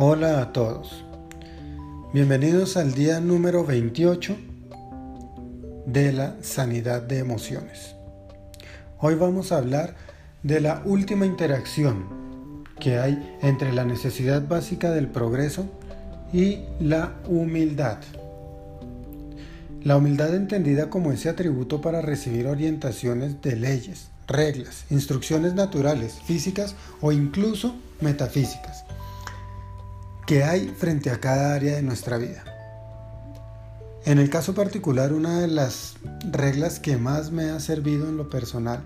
Hola a todos. Bienvenidos al día número 28 de la sanidad de emociones. Hoy vamos a hablar de la última interacción que hay entre la necesidad básica del progreso y la humildad. La humildad entendida como ese atributo para recibir orientaciones de leyes, reglas, instrucciones naturales, físicas o incluso metafísicas que hay frente a cada área de nuestra vida. En el caso particular, una de las reglas que más me ha servido en lo personal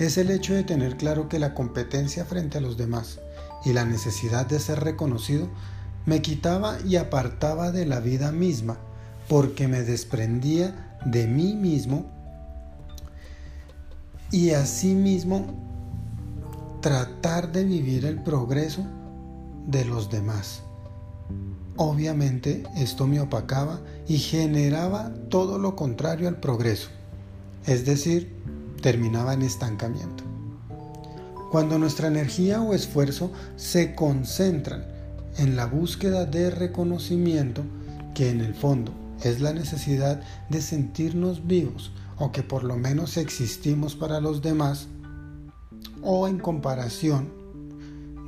es el hecho de tener claro que la competencia frente a los demás y la necesidad de ser reconocido me quitaba y apartaba de la vida misma porque me desprendía de mí mismo y asimismo tratar de vivir el progreso de los demás. Obviamente esto me opacaba y generaba todo lo contrario al progreso, es decir, terminaba en estancamiento. Cuando nuestra energía o esfuerzo se concentran en la búsqueda de reconocimiento, que en el fondo es la necesidad de sentirnos vivos o que por lo menos existimos para los demás, o en comparación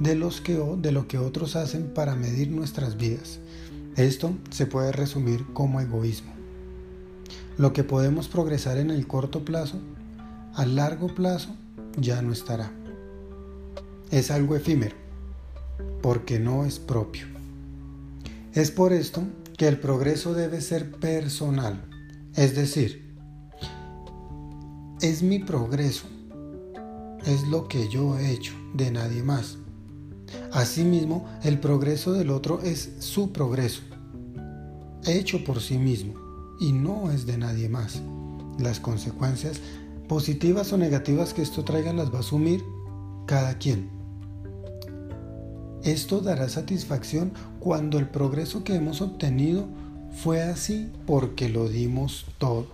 de, los que, lo que otros hacen para medir nuestras vidas. Esto se puede resumir como egoísmo. Lo que podemos progresar en el corto plazo, a largo plazo ya no estará. Es algo efímero, porque no es propio. Es por esto que el progreso debe ser personal, es decir, es mi progreso, es lo que yo he hecho, de nadie más. Asimismo, el progreso del otro es su progreso, hecho por sí mismo, y no es de nadie más. Las consecuencias, positivas o negativas que esto traiga, las va a asumir cada quien. Esto dará satisfacción cuando el progreso que hemos obtenido fue así porque lo dimos todo,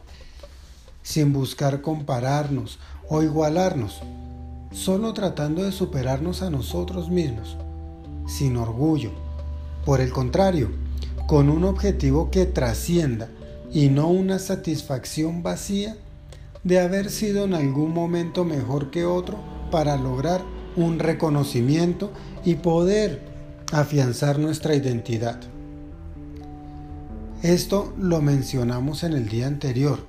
sin buscar compararnos o igualarnos, solo tratando de superarnos a nosotros mismos, sin orgullo. Por el contrario, con un objetivo que trascienda y no una satisfacción vacía de haber sido en algún momento mejor que otro para lograr un reconocimiento y poder afianzar nuestra identidad. Esto lo mencionamos en el día anterior,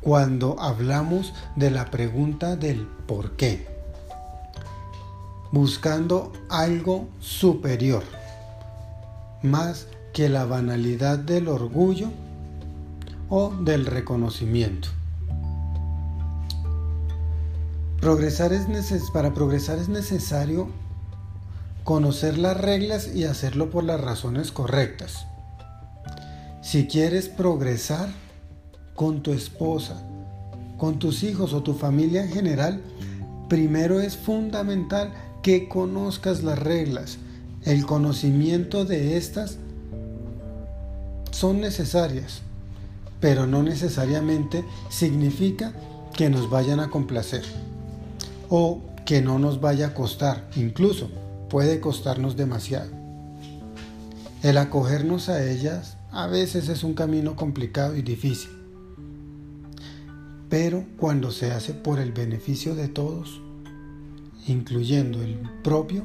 cuando hablamos de la pregunta del por qué buscando algo superior, más que la banalidad del orgullo o del reconocimiento. Progresar es para progresar es necesario conocer las reglas y hacerlo por las razones correctas. Si quieres progresar con tu esposa, con tus hijos o tu familia en general, primero es fundamental que conozcas las reglas. El conocimiento de estas son necesarias, pero no necesariamente significa que nos vayan a complacer o que no nos vaya a costar, incluso puede costarnos demasiado. El acogernos a ellas a veces es un camino complicado y difícil, pero cuando se hace por el beneficio de todos, incluyendo el propio,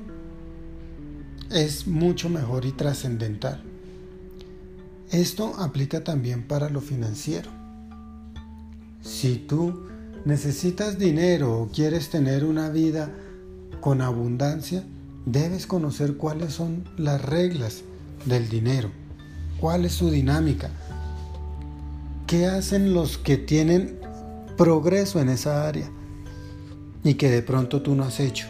es mucho mejor y trascendental. Esto aplica también para lo financiero. Si tú necesitas dinero o quieres tener una vida con abundancia, debes conocer cuáles son las reglas del dinero, cuál es su dinámica, qué hacen los que tienen progreso en esa área y que de pronto tú no has hecho.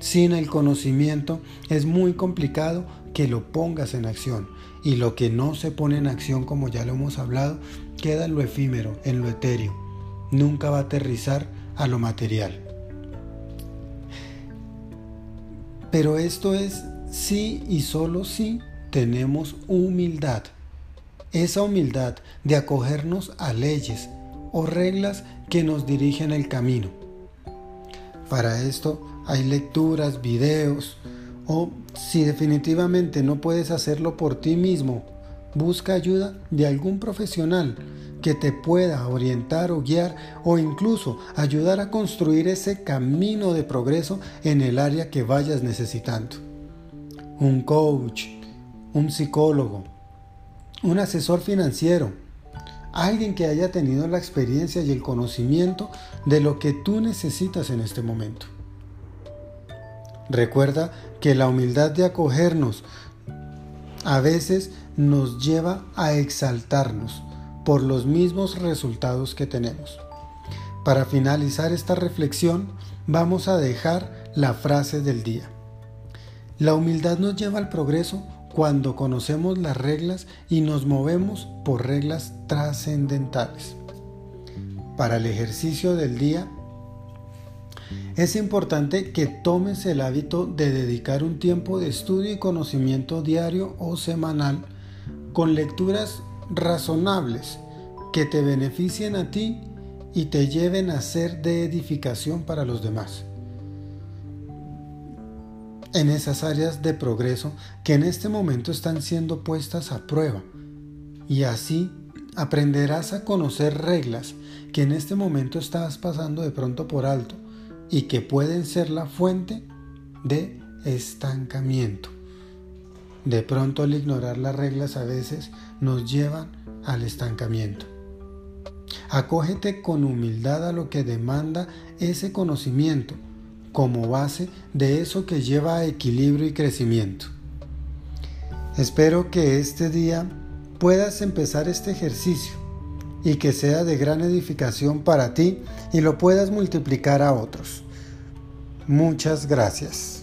Sin el conocimiento es muy complicado que lo pongas en acción y lo que no se pone en acción, como ya lo hemos hablado, queda en lo efímero, en lo etéreo. Nunca va a aterrizar a lo material. Pero esto es sí y solo si tenemos humildad. Esa humildad de acogernos a leyes o reglas que nos dirigen el camino para esto hay lecturas, videos O si definitivamente no puedes hacerlo por ti mismo, busca ayuda de algún profesional que te pueda orientar o guiar o incluso ayudar a construir ese camino de progreso en el área que vayas necesitando. Un coach, un psicólogo, un asesor financiero, alguien que haya tenido la experiencia y el conocimiento de lo que tú necesitas en este momento. Recuerda que la humildad de acogernos a veces nos lleva a exaltarnos por los mismos resultados que tenemos. Para finalizar esta reflexión, vamos a dejar la frase del día. La humildad nos lleva al progreso cuando conocemos las reglas y nos movemos por reglas trascendentales. Para el ejercicio del día, es importante que tomes el hábito de dedicar un tiempo de estudio y conocimiento diario o semanal con lecturas razonables que te beneficien a ti y te lleven a ser de edificación para los demás. En esas áreas de progreso que en este momento están siendo puestas a prueba. Y así aprenderás a conocer reglas que en este momento estás pasando de pronto por alto y que pueden ser la fuente de estancamiento. De pronto al ignorar las reglas a veces nos llevan al estancamiento. Acógete con humildad a lo que demanda ese conocimiento como base de eso que lleva a equilibrio y crecimiento. Espero que este día puedas empezar este ejercicio y que sea de gran edificación para ti y lo puedas multiplicar a otros. Muchas gracias.